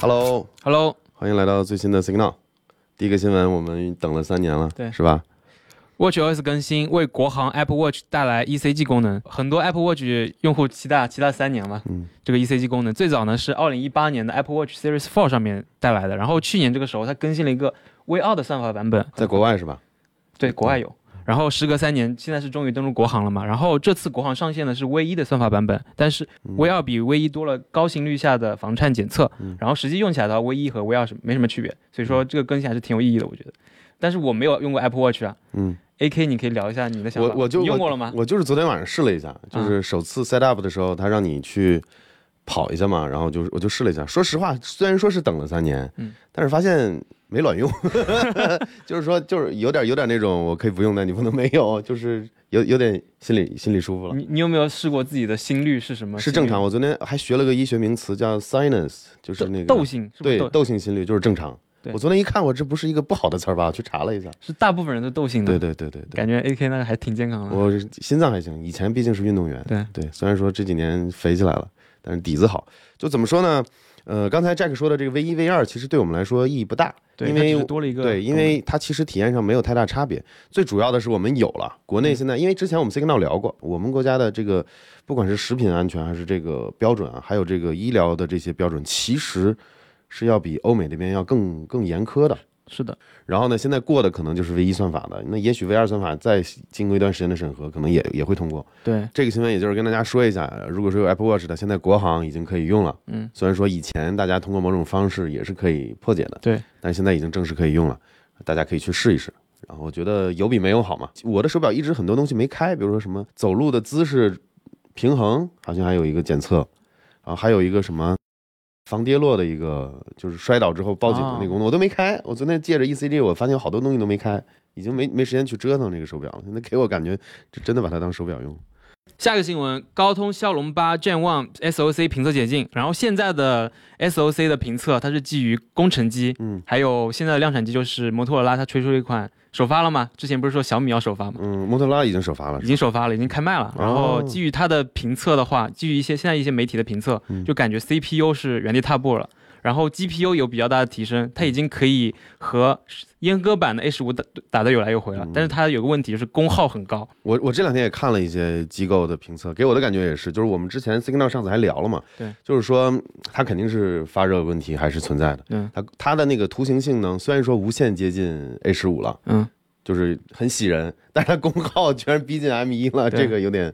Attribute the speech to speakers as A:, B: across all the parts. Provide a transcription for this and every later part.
A: Hello，Hello，
B: 欢迎来到最新的 Signal。第一个新闻，我们等了三年了，
A: 对
B: 是吧
A: ？WatchOS 更新为国行 Apple Watch 带来 ECG 功能，很多 Apple Watch 用户期待期待三年了。
B: 嗯，
A: 这个 ECG 功能最早呢是二零一八年的 Apple Watch Series 4上面带来的，然后去年这个时候它更新了一个 V 二的算法版本，
B: 在国外是吧？
A: 对国外有。然后时隔三年，现在是终于登陆国行了嘛？然后这次国行上线的是 V 一的算法版本，但是 V 二比 V 一多了高心率下的防颤检测，
B: 嗯
A: 然后实际用起来的话，V 一和 V 二是没什么区别，所以说这个更新还是挺有意义的，我觉得。但是我没有用过 Apple Watch 啊
B: 嗯
A: ，，AK 你可以聊一下你的想法。
B: 我我就
A: 用过了吗？
B: 我就是昨天晚上试了一下，就是首次 set up 的时候，他让你去跑一下嘛，然后就是我就试了一下。说实话，虽然说是等了三年，
A: 嗯，
B: 但是发现没卵用，就是说就是有点有点那种我可以不用的，你不能没有，就是有有点心里心里舒服了。
A: 你你有没有试过自己的心率是什么？
B: 是正常，我昨天还学了个医学名词叫 sinus，就是那个
A: 窦性，
B: 对
A: 窦
B: 窦性心率就是正常。我昨天一看，我这不是一个不好的词儿吧？我去查了一下，
A: 是大部分人都窦性的。
B: 对对对对对，
A: 感觉 AK 那个还挺健康的。
B: 我心脏还行，以前毕竟是运动员，
A: 对
B: 对，虽然说这几年肥起来了，但是底子好。就怎么说呢？呃，刚才 Jack 说的这个 V 一 V 二，其实对我们来说意义不大，
A: 对，
B: 因为
A: 是多了一个
B: 对，因为它其实体验上没有太大差别。最主要的是我们有了，国内现在因为之前我们 Signal 聊过，我们国家的这个不管是食品安全还是这个标准啊，还有这个医疗的这些标准，其实是要比欧美那边要更更严苛的。
A: 是的，
B: 然后呢，现在过的可能就是 V 一算法的，那也许 V 二算法再经过一段时间的审核，可能也也会通过。
A: 对，
B: 这个新闻也就是跟大家说一下，如果说有 Apple Watch 的，现在国行已经可以用了。
A: 嗯，
B: 虽然说以前大家通过某种方式也是可以破解的，
A: 对，
B: 但现在已经正式可以用了，大家可以去试一试。然后我觉得有比没有好嘛。我的手表一直很多东西没开，比如说什么走路的姿势平衡，好像还有一个检测，然后还有一个什么防跌落的一个，就是摔倒之后报警的那个功能，我都没开。我昨天借着 ECG，我发现有好多东西都没开，已经没没时间去折腾这个手表了。现在给我感觉，就真的把它当手表用。
A: 下个新闻，高通骁龙八 Gen One SOC 评测解禁，然后现在的 SOC 的评测它是基于工程机，
B: 嗯
A: 还有现在的量产机就是摩托罗拉它推出了一款首发了嘛？之前不是说小米要首发吗？
B: 嗯，摩托罗拉已经首发了
A: 已，经首发了，已经开卖了。然后基于它的评测的话，基于一些现在一些媒体的评测，
B: 嗯
A: 就感觉 CPU 是原地踏步了。然后 GPU 有比较大的提升，它已经可以和阉割版的 A 十五打打得有来有回了。
B: 嗯。
A: 但是它有个问题就是功耗很高，
B: 我我这两天也看了一些机构的评测，给我的感觉也是，就是我们之前 Signal 上次还聊了嘛，
A: 对，
B: 就是说它肯定是发热问题还是存在的，
A: 嗯。
B: 它它的那个图形性能虽然说无限接近 A 十五了，
A: 嗯，
B: 就是很喜人，但是它功耗居然逼近 M 一了，这个有点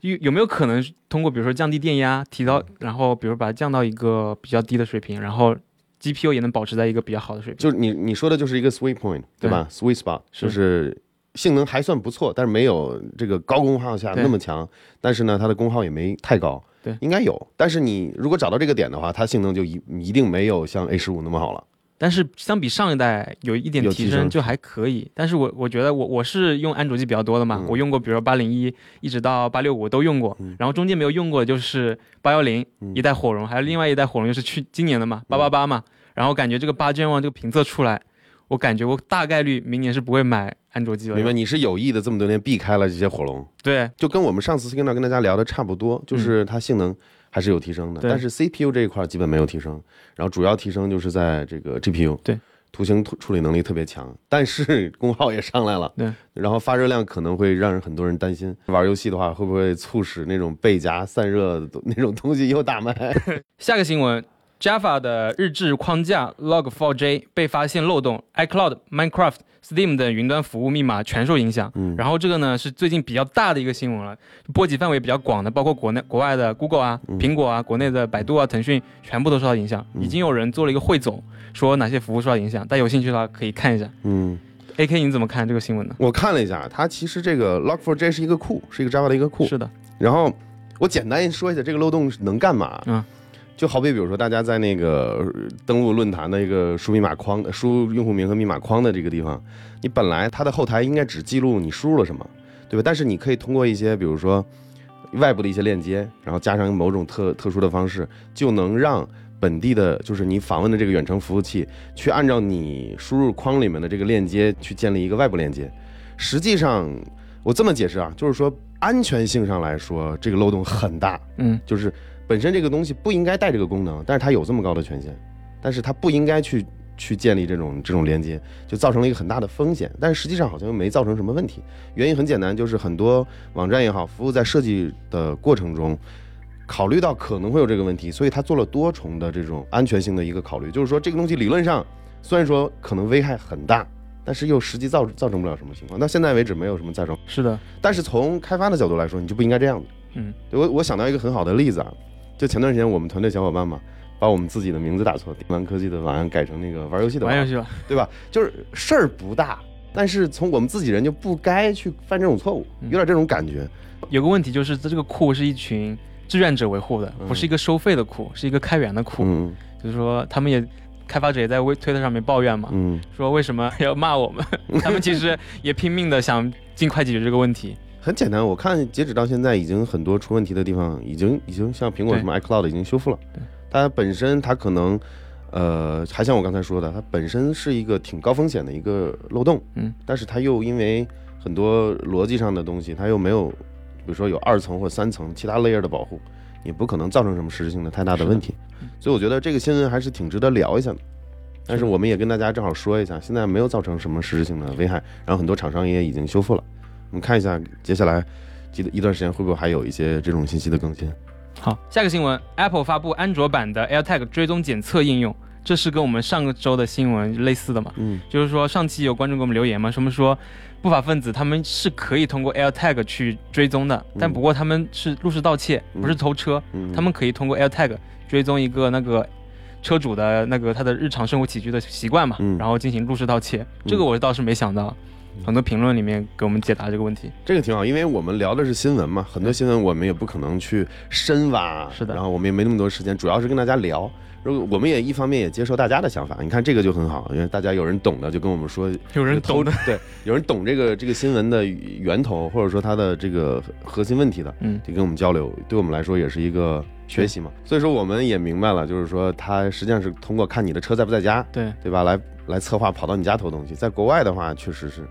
A: 有有没有可能通过比如说降低电压，提到然后比如把它降到一个比较低的水平，然后 GPU 也能保持在一个比较好的水平？
B: 就是你你说的就是一个 sweet point 对吧？sweet spot 就是性能还算不错，但是没有这个高功耗下那么强，但是呢，它的功耗也没太高，
A: 对
B: 应该有。但是你如果找到这个点的话，它性能就一一定没有像 A 十五那么好了。
A: 但是相比上一代有一点
B: 提升，
A: 就还可以。但是我我觉得我我是用安卓机比较多的嘛，
B: 嗯
A: 我用过，比如说八零一一直到八六五都用过，然后中间没有用过的就是八幺零
B: 嗯
A: 一代火龙，还有另外一代火龙就是去今年的嘛，八八八嘛。然后感觉这个八 Gen One 这个评测出来，我感觉我大概率明年是不会买安卓机了。
B: 明白？你是有意的这么多年避开了这些火龙，
A: 对
B: 就跟我们上次 Signal 跟大家聊的差不多，就是它性能还是有提升的，但是 CPU 这一块基本没有提升，然后主要提升就是在这个 GPU，
A: 对，
B: 图形处处理能力特别强，但是 功耗也上来了，
A: 对，
B: 然后发热量可能会让人很多人担心，玩游戏的话会不会促使那种背夹散热的 那种东西又大卖？
A: 下个新闻，Java 的日志框架 Log4j 被发现漏洞，iCloud、Minecraft、Steam 等云端服务密码全受影响。
B: 嗯
A: 然后这个呢是最近比较大的一个新闻了，波及范围比较广的，包括国内、国外的 Google 啊、
B: 嗯
A: 苹果啊、国内的百度啊、腾讯全部都受到影响。已经有人做了一个汇总，说哪些服务受到影响，大家有兴趣的话可以看一下。
B: 嗯
A: ，AK 你怎么看这个新闻呢？
B: 我看了一下，它其实这个 Log4j 是一个库，是一个 Java 的一个库，
A: 是的，
B: 然后我简单说一下这个漏洞能干嘛。
A: 嗯，
B: 就好比比如说大家在那个呃登录论坛的一个输密码框、输用户名和密码框的这个地方，你本来它的后台应该只记录你输入了什么，对吧？但是你可以通过一些比如说外部的一些链接，然后加上某种特特殊的方式，就能让本地的，就是你访问的这个远程服务器，去按照你输入框里面的这个链接去建立一个外部链接。实际上，我这么解释啊，就是说安全性上来说，这个漏洞很大，
A: 嗯，
B: 就是本身这个东西不应该带这个功能，但是它有这么高的权限。但是它不应该去去建立这种这种连接，就造成了一个很大的风险。但是实际上好像又没造成什么问题，原因很简单，就是很多网站也好，服务在设计的过程中。考虑到可能会有这个问题，所以他做了多重的这种安全性的一个考虑，就是说这个东西理论上虽然说可能危害很大，但是又实际造造成不了什么情况。到现在为止没有什么再生，
A: 是的，
B: 但是从开发的角度来说，你就不应该这样子。
A: 嗯，
B: 对我我想到一个很好的例子啊，就前段时间我们团队小伙伴嘛，把我们自己的名字打错，电玩科技的玩改成那个玩游戏的
A: 玩游戏吧，
B: 对吧？就是事儿不大，但是从我们自己人就不该去犯这种错误，有点这种感觉。
A: 有个问题就是这个库是一群。志愿者维护的，不是一个收费的库，是一个开源的库。
B: 嗯，
A: 就是说，他们也开发者也在微推特上面抱怨嘛，
B: 嗯，
A: 说为什么 要骂我们？他们其实也拼命的想尽快解决这个问题。
B: 很简单，我看截止到现在，已经很多出问题的地方，已经已经像苹果什么 iCloud 已经修复了。它本身它可能，呃，还像我刚才说的，它本身是一个挺高风险的一个漏洞。
A: 嗯，
B: 但是它又因为很多逻辑上的东西，它又没有，比如说有二层或三层其他 layer 的保护。也不可能造成什么实质性的太大的问题，所以我觉得这个新闻还是挺值得聊一下的。但是我们也跟大家正好说一下，现在没有造成什么实质性的危害，然后很多厂商也已经修复了。我们看一下接下来记得一段时间会不会还有一些这种信息的更新。
A: 好，下个新闻，Apple 发布安卓版的 AirTag 追踪检测应用。这是跟我们上个周的新闻类似的嘛？
B: 嗯，
A: 就是说上期有观众给我们留言嘛，什么说不法分子他们是可以通过 AirTag 去追踪的，但不过他们是入室盗窃，不是偷车，他们可以通过 AirTag 追踪一个那个车主的那个他的日常生活起居的习惯嘛，然后进行入室盗窃。这个我倒是没想到，很多评论里面给我们解答这个问题，
B: 这个挺好，因为我们聊的是新闻嘛，很多新闻我们也不可能去深挖，
A: 是的，
B: 然后我们也没那么多时间，主要是跟大家聊。如果我们也一方面也接受大家的想法，你看这个就很好，因为大家有人懂的就跟我们说，
A: 有人懂的，
B: 对，有人懂这个这个新闻的源头或者说它的这个核心问题的，
A: 嗯，
B: 就跟我们交流，对我们来说也是一个学习嘛。所以说我们也明白了，就是说他实际上是通过看你的车在不在家，
A: 对
B: 对吧，来来策划跑到你家偷东西。在国外的话，确实是。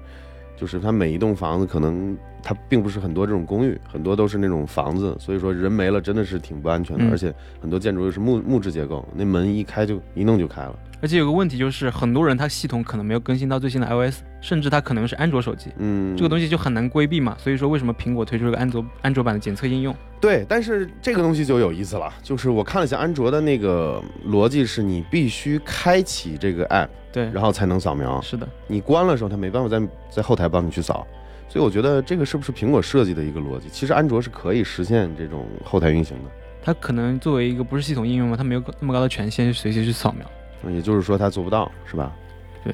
B: 就是它每一栋房子可能它并不是很多这种公寓，很多都是那种房子，所以说人没了真的是挺不安全的，而且很多建筑又是木木质结构，那门一开就一弄就开了。
A: 而且有个问题就是，很多人他系统可能没有更新到最新的 iOS，甚至他可能是安卓手机，
B: 嗯，
A: 这个东西就很难规避嘛。所以说，为什么苹果推出这个安卓安卓版的检测应用？
B: 对，但是这个东西就有意思了，就是我看了一下安卓的那个逻辑，是你必须开启这个 app，
A: 对，
B: 然后才能扫描。
A: 是的，
B: 你关了时候，它没办法在在后台帮你去扫。所以我觉得这个是不是苹果设计的一个逻辑？其实安卓是可以实现这种后台运行的。
A: 它可能作为一个不是系统应用嘛，它没有那么高的权限，随时去扫描。
B: 也就是说，它做不到，是吧？
A: 对，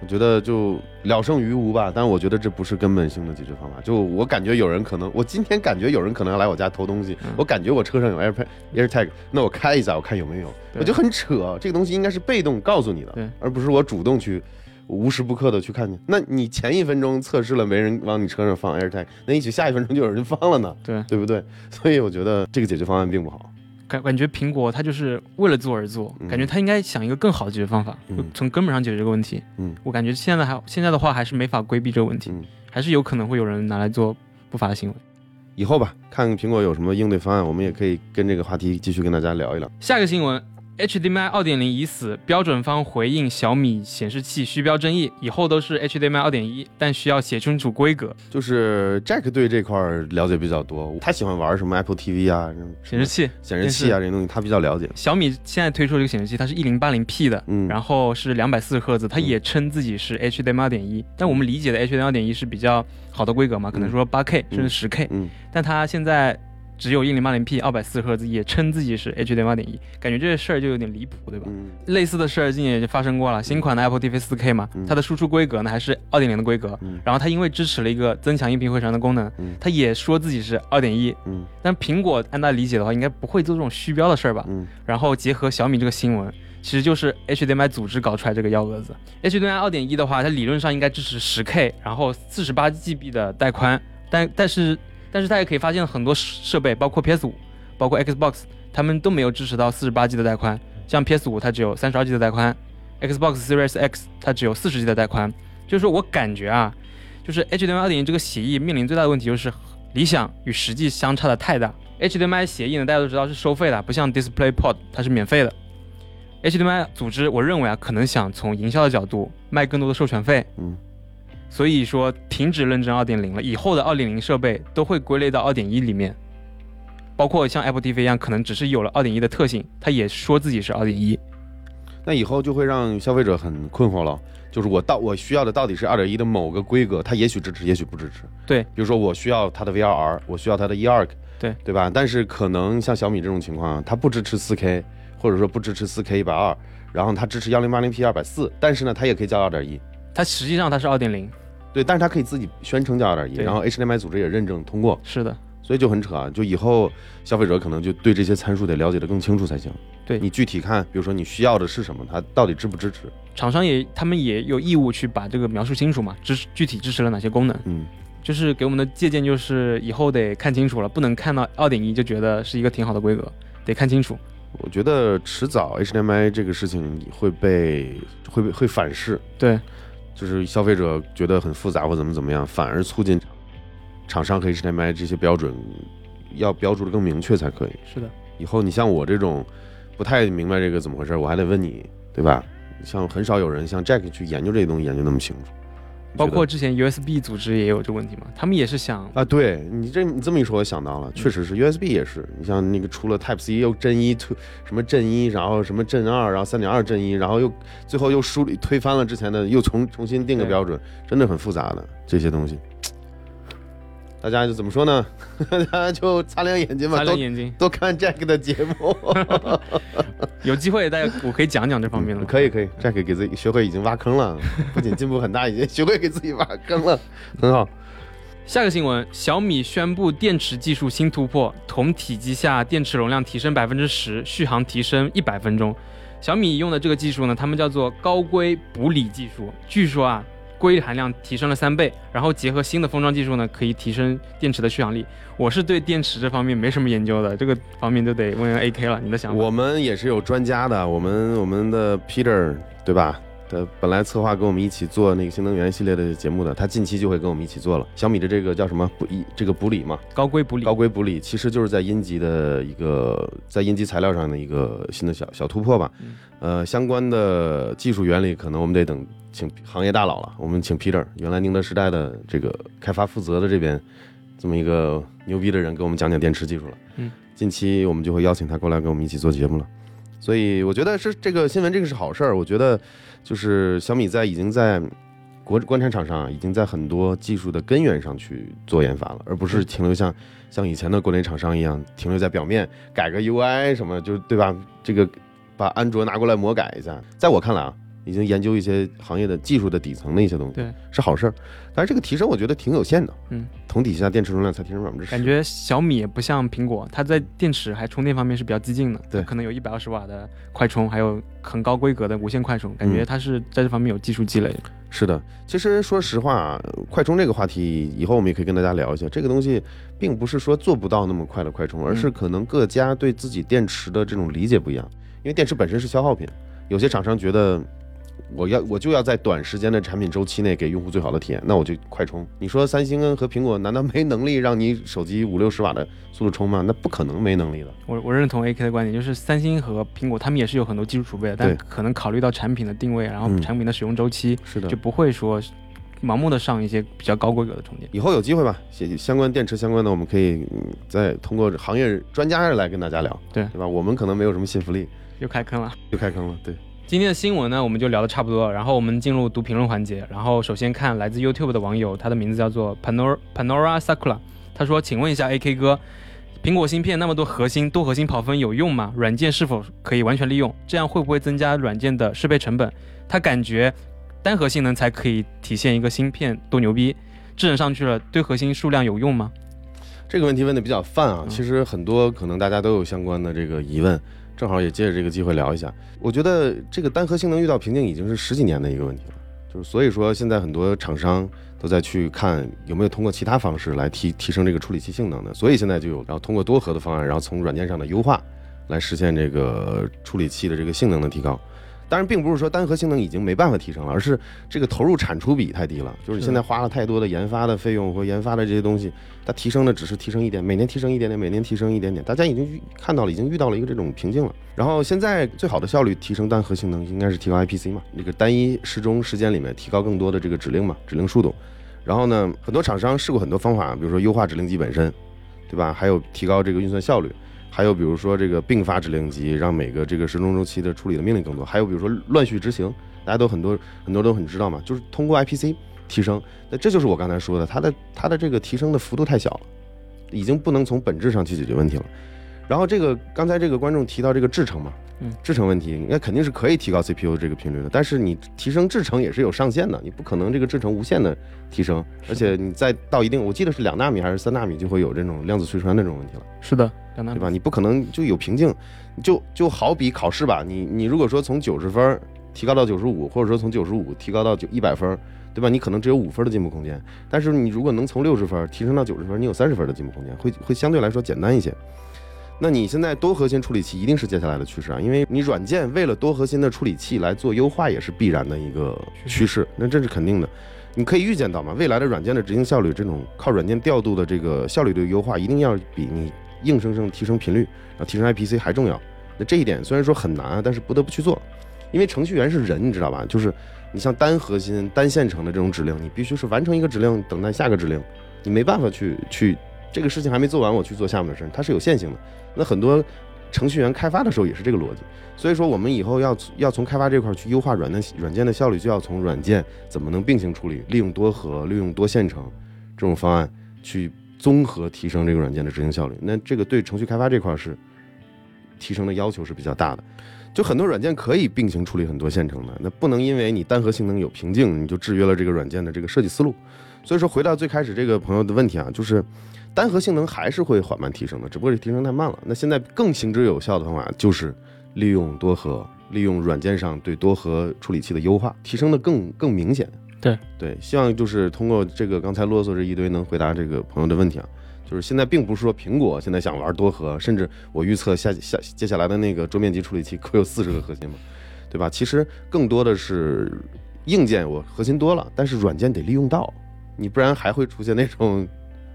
B: 我觉得就了胜于无吧。但我觉得这不是根本性的解决方法。就我感觉有人可能，我今天感觉有人可能要来我家偷东西，我感觉我车上有 AirPad AirTag，那我开一下，我看有没有。我就很扯，这个东西应该是被动告诉你的，而不是我主动去无时不刻的去看见。那你前一分钟测试了没人往你车上放 AirTag，那也许下一分钟就有人放了呢，
A: 对
B: 对不对？所以我觉得这个解决方案并不好。
A: 感感觉苹果它就是为了做而做，感觉它应该想一个更好的解决方法，从根本上解决这个问题。
B: 嗯，
A: 我感觉现在还现在的话还是没法规避这个问题，还是有可能会有人拿来做不法的行为。
B: 以后吧，看苹果有什么应对方案，我们也可以跟这个话题继续跟大家聊一聊。
A: 下个新闻。HDMI 二点零已死，标准方回应小米显示器虚标争议，以后都是 HDMI 二点一但需要写清楚规格。
B: 就是 Jack 对这块了解比较多，他喜欢玩什么 Apple TV 啊，
A: 显示器、
B: 显示器啊这些东西他比较了解。
A: 小米现在推出这个显示器，它是一零八零 P 的，嗯，然后是两百四十赫兹，它也称自己是 HDMI 二点一但我们理解的 HDMI 二点一是比较好的规格嘛，可能说八 K 甚至十 K，
B: 嗯，
A: 但它现在。只有一零八零 P 二百四十赫兹，也称自己是 HDMI 二点一，感觉这个事儿就有点离谱，对吧？类似的事儿今年也就发生过了。新款的 Apple TV 四 K 嘛，它的输出规格呢还是二点零的规格，然后它因为支持了一个增强音频回传的功能，它也说自己是二点一。但苹果按大理解的话，应该不会做这种虚标的事儿吧？然后结合小米这个新闻，其实就是 HDMI 组织搞出来这个幺蛾子。HDMI 二点一的话，它理论上应该支持十 K，然后四十八 GB 的带宽，但但是。但是它也可以发现很多设备，包括 PS 五，包括 Xbox，他们都没有支持到四十八 G 的带宽。像 PS 五它只有三十二 G 的带宽，Xbox Series X 它只有四十 G 的带宽。就是说我感觉啊，就是 HDMI 二点零这个协议面临最大的问题就是理想与实际相差的太大。HDMI 协议呢，大家都知道是收费的，不像 DisplayPort 它是免费的。HDMI 组织，我认为啊，可能想从营销的角度卖更多的授权费，
B: 嗯，
A: 所以说停止认证二点零了，以后的二点零设备都会归类到二点一里面，包括像 Apple TV 一样，可能只是有了二点一的特性，它也说自己是二点一。
B: 那以后就会让消费者很困惑了，就是我到我需要的到底是二点一的某个规格，它也许支持，也许不支持。
A: 对，
B: 比如说我需要它的 VRR，我需要它的 eARC，
A: 对
B: 对吧？但是可能像小米这种情况，它不支持 4K。或者说不支持 4K 一百二，然后它支持 1080P 二百四，但是呢，它也可以叫二点一，
A: 它实际上它是二点零，
B: 对，但是它可以自己宣称叫二点一，然后 HDMI 组织也认证通过，
A: 是的，
B: 所以就很扯啊，就以后消费者可能就对这些参数得了解的更清楚才行。
A: 对
B: 你具体看，比如说你需要的是什么，它到底支不支持？
A: 厂商也他们也有义务去把这个描述清楚嘛，支具体支持了哪些功能？
B: 嗯，
A: 就是给我们的借鉴就是以后得看清楚了，不能看到二点一就觉得是一个挺好的规格，得看清楚。
B: 我觉得迟早 HDMI 这个事情会被会被会反噬，
A: 对，
B: 就是消费者觉得很复杂或怎么怎么样，反而促进厂商和 HDMI 这些标准要标注的更明确才可以。
A: 是的，
B: 以后你像我这种不太明白这个怎么回事，我还得问你，对吧？像很少有人像 Jack 去研究这些东西研究那么清楚。
A: 包括之前 USB 组织也有这个问题嘛，他们也是想
B: 啊，对你这你这么一说，我想到了，确实是 USB 也是，你像那个出了 Type C 又正一推什么正一，然后什么正二，然后三点二正一，然后又最后又梳理推翻了之前的，又重重新定个标准，真的很复杂的这些东西。大家就怎么说呢？大家就擦亮眼睛吧，
A: 擦亮眼睛，
B: 多看 Jack 的节目。
A: 有机会，大家我可以讲讲这方面的。
B: 可以可以，Jack 给自己学会已经挖坑了，不仅进步很大，已经学会给自己挖坑了，很好。
A: 下个新闻，小米宣布电池技术新突破，同体积下电池容量提升百分之十，续航提升一百分钟。小米用的这个技术呢，他们叫做高硅补锂技术，据说啊。硅含量提升了三倍，然后结合新的封装技术呢，可以提升电池的续航力。我是对电池这方面没什么研究的，这个方面就得问问 AK 了。你的想法？
B: 我们也是有专家的，我们我们的 Peter 对吧？的本来策划跟我们一起做那个新能源系列的节目的，他近期就会跟我们一起做了。小米的这个叫什么补一这个补锂嘛？
A: 高硅补锂。
B: 高硅补锂其实就是在阴极的一个在阴极材料上的一个新的小小突破吧。呃，相关的技术原理可能我们得等请行业大佬了。我们请 Peter，原来宁德时代的这个开发负责的这边这么一个牛逼的人，给我们讲讲电池技术了。
A: 嗯，
B: 近期我们就会邀请他过来跟我们一起做节目了。所以我觉得是这个新闻，这个是好事儿。我觉得就是小米在已经在国国产厂商啊已经在很多技术的根源上去做研发了，而不是停留像像以前的国内厂商一样停留在表面改个 UI 什么，就对吧？这个把安卓拿过来魔改一下，在我看来啊。已经研究一些行业的技术的底层的一些东西，
A: 对，
B: 是好事儿。但是这个提升我觉得挺有限的，
A: 嗯，
B: 同底下电池容量才提升百分之十。
A: 感觉小米也不像苹果，它在电池还充电方面是比较激进的，
B: 对，
A: 可能有一百二十瓦的快充，还有很高规格的无线快充，感觉它是在这方面有技术积累。
B: 是的，其实说实话，快充这个话题以后我们也可以跟大家聊一下。这个东西并不是说做不到那么快的快充，而是可能各家对自己电池的这种理解不一样。因为电池本身是消耗品，有些厂商觉得。我要我就要在短时间的产品周期内给用户最好的体验，那我就快充。你说三星和苹果难道没能力让你手机五六十瓦的速度充吗？那不可能没能力的。
A: 我我认同 AK 的观点，就是三星和苹果他们也是有很多技术储备的，但可能考虑到产品的定位，然后产品的使用周期，
B: 是的，
A: 就不会说盲目的上一些比较高规格的充电。
B: 以后有机会吧，写相关电池相关的，我们可以再通过行业专家来跟大家聊，
A: 对
B: 对吧？我们可能没有什么信服力，
A: 又开坑了，
B: 又开坑了，对。
A: 今天的新闻呢，我们就聊得差不多了。然后我们进入读评论环节。然后首先看来自 YouTube 的网友，他的名字叫做 Panora Panora Sakura，他说：“请问一下 AK 哥，苹果芯片那么多核心，多核心跑分有用吗？软件是否可以完全利用？这样会不会增加软件的适配成本？他感觉单核性能才可以体现一个芯片多牛逼，智能上去了，堆核心数量有用吗？”
B: 这个问题问的比较泛啊，其实很多可能大家都有相关的这个疑问。正好也借着这个机会聊一下，我觉得这个单核性能遇到瓶颈已经是十几年的一个问题了，就是所以说现在很多厂商都在去看有没有通过其他方式来提提升这个处理器性能的，所以现在就有然后通过多核的方案，然后从软件上的优化来实现这个处理器的这个性能的提高。当然，并不是说单核性能已经没办法提升了，而是这个投入产出比太低了。就是你现在花了太多的研发的费用或研发的这些东西，它提升的只是提升一点，每年提升一点点，每年提升一点点。大家已经看到了，已经遇到了一个这种瓶颈了。然后现在最好的效率提升单核性能，应该是提高 IPC 嘛，那个单一时钟时间里面提高更多的这个指令嘛，指令速度。然后呢，很多厂商试过很多方法，比如说优化指令集本身，对吧？还有提高这个运算效率。还有比如说这个并发指令集，让每个这个时钟周期的处理的命令更多。还有比如说乱序执行，大家都很多很多都很知道嘛，就是通过 IPC 提升。那这就是我刚才说的，它的它的这个提升的幅度太小了，已经不能从本质上去解决问题了。然后这个刚才这个观众提到这个制程嘛。嗯，制程问题，那肯定是可以提高 CPU 这个频率的，但是你提升制程也是有上限的，你不可能这个制程无限的提升，而且你再到一定，我记得是两纳米还是三纳米就会有这种量子隧穿的这种问题了。
A: 是的，
B: 对吧？你不可能就有瓶颈，就就好比考试吧，你你如果说从九十分提高到九十五，或者说从九十五提高到九一百分，对吧？你可能只有五分的进步空间，但是你如果能从六十分提升到九十分，你有三十分的进步空间，会会相对来说简单一些。那你现在多核心处理器一定是接下来的趋势啊，因为你软件为了多核心的处理器来做优化也是必然的一个趋势，那这是肯定的。你可以预见到嘛，未来的软件的执行效率，这种靠软件调度的这个效率的优化，一定要比你硬生生提升频率，然后提升 IPC 还重要。那这一点虽然说很难啊，但是不得不去做，因为程序员是人，你知道吧？就是你像单核心、单线程的这种指令，你必须是完成一个指令，等待下个指令，你没办法去去。这个事情还没做完，我去做下面的事，它是有线性的。那很多程序员开发的时候也是这个逻辑。所以说，我们以后要要从开发这块去优化软件软件的效率，就要从软件怎么能并行处理，利用多核、利用多线程这种方案去综合提升这个软件的执行效率。那这个对程序开发这块是提升的要求是比较大的。就很多软件可以并行处理很多线程的，那不能因为你单核性能有瓶颈，你就制约了这个软件的这个设计思路。所以说，回到最开始这个朋友的问题啊，就是。单核性能还是会缓慢提升的，只不过是提升太慢了。那现在更行之有效的方法就是利用多核，利用软件上对多核处理器的优化，提升的更更明显。
A: 对
B: 对，希望就是通过这个刚才啰嗦这一堆，能回答这个朋友的问题啊。就是现在并不是说苹果现在想玩多核，甚至我预测下下接下来的那个桌面级处理器可有四十个核心嘛，对吧？其实更多的是硬件我核心多了，但是软件得利用到，你不然还会出现那种。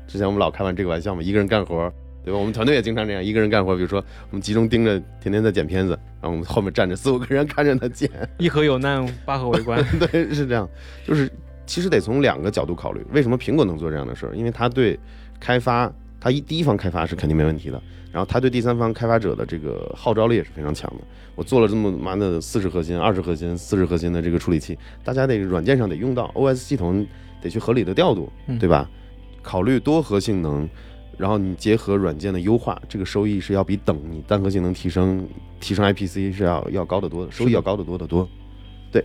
B: 之前我们老开玩这个玩笑嘛，一个人干活，对吧？我们团队也经常这样，一个人干活。比如说，我们集中盯着，天天在剪片子，然后我们后面站着四五个人看着他剪。
A: 一盒有难，八盒围观。
B: 对，是这样。就是其实得从两个角度考虑，为什么苹果能做这样的事儿？因为它对开发，它一第一方开发是肯定没问题的。然后它对第三方开发者的这个号召力也是非常强的。我做了这么妈的四十核心、二十核心、四十核心的这个处理器，大家得软件上得用到，OS 系统得去合理的调度，对吧？考虑多核性能，然后你结合软件的优化，这个收益是要比等你单核性能提升提升 IPC 是要要高得多的，收益要高得多得多。对，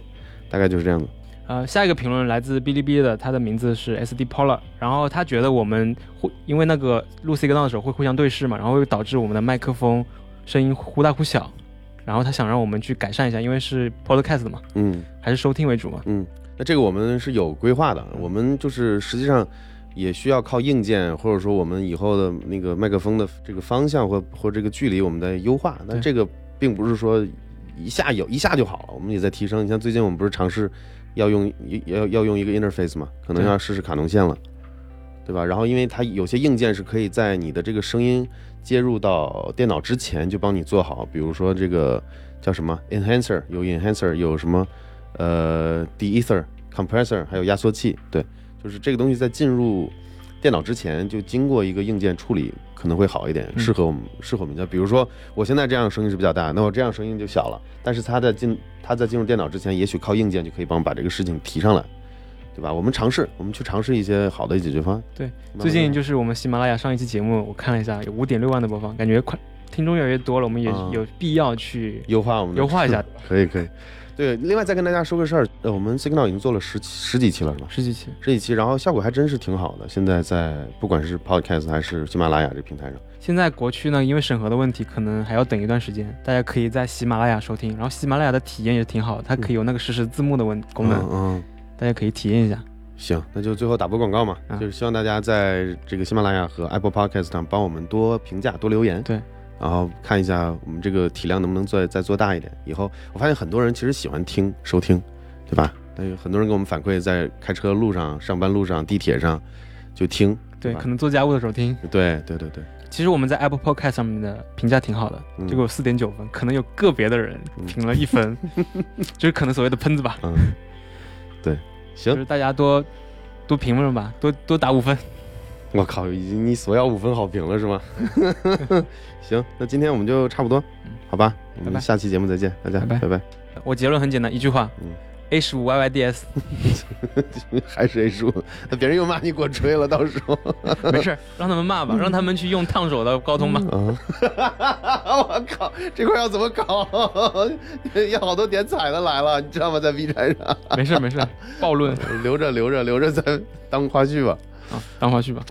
B: 大概就是这样的。
A: 呃，下一个评论来自哔哩哔哩的，他的名字是 SD Polar，然后他觉得我们会因为那个录 C 格档的时候会互相对视嘛，然后会导致我们的麦克风声音忽大忽小，然后他想让我们去改善一下，因为是 Podcast 嘛，嗯，还是收听为主嘛，
B: 嗯，那这个我们是有规划的，我们就是实际上。也需要靠硬件，或者说我们以后的那个麦克风的这个方向或或这个距离，我们在优化。那这个并不是说一下有一下就好了，我们也在提升。你像最近我们不是尝试要用要要用一个 interface 嘛，可能要试试卡农线了，对吧？然后因为它有些硬件是可以在你的这个声音接入到电脑之前就帮你做好，比如说这个叫什么 enhancer，有 enhancer，有什么呃 de-ether compressor，还有压缩器，对。就是这个东西在进入电脑之前就经过一个硬件处理，可能会好一点，适合我们适合我们家。比如说我现在这样声音是比较大，那我这样声音就小了。但是它在进它在进入电脑之前，也许靠硬件就可以帮我把这个事情提上来，对吧？我们尝试，我们去尝试一些好的解决方案。
A: 对，最近就是我们喜马拉雅上一期节目，我看了一下，有五点六万的播放，感觉快听众越来越多了，我们也有必要去
B: 优化我们
A: 优化一下。
B: 可以可以。对，另外再跟大家说个事儿，呃，我们 Signal 已经做了十十几期了，是吧？
A: 十几期，
B: 十几期，然后效果还真是挺好的。现在在不管是 Podcast 还是喜马拉雅这平台上，
A: 现在国区呢，因为审核的问题，可能还要等一段时间。大家可以在喜马拉雅收听，然后喜马拉雅的体验也挺好，它可以有那个实时字幕的问功能，嗯，大家可以体验一下。
B: 行，那就最后打波广告嘛，就是希望大家在这个喜马拉雅和 Apple Podcast 上帮我们多评价、多留言。
A: 对。
B: 然后看一下我们这个体量能不能再再做大一点。以后我发现很多人其实喜欢听收听，对吧？但有很多人给我们反馈，在开车路上、上班路上、地铁上就听，
A: 对，可能做家务的时候听。
B: 对对对对。
A: 其实我们在 Apple Podcast 上面的评价挺好的，结果四点九分，可能有个别的人评了一分，就是可能所谓的喷子吧。
B: 嗯，对，行，
A: 就是大家多多评论吧，多多打五分。
B: 我靠，已经你索要五分好评了是吗？行，那今天我们就差不多，好吧？我们下期节目再见，大家拜拜。
A: 我结论很简单，一句话。嗯。A 十五 YYDS，
B: 还是 A 十五？那别人又骂你给我吹了，到时候
A: 没事，让他们骂吧，让他们去用烫手的高通吧。
B: 我靠，这块要怎么搞？要好多点彩的来了，你知道吗？在 B 站上。
A: 没事没事，暴论，
B: 留着留着留着，咱当花絮吧。
A: 啊，当花絮吧。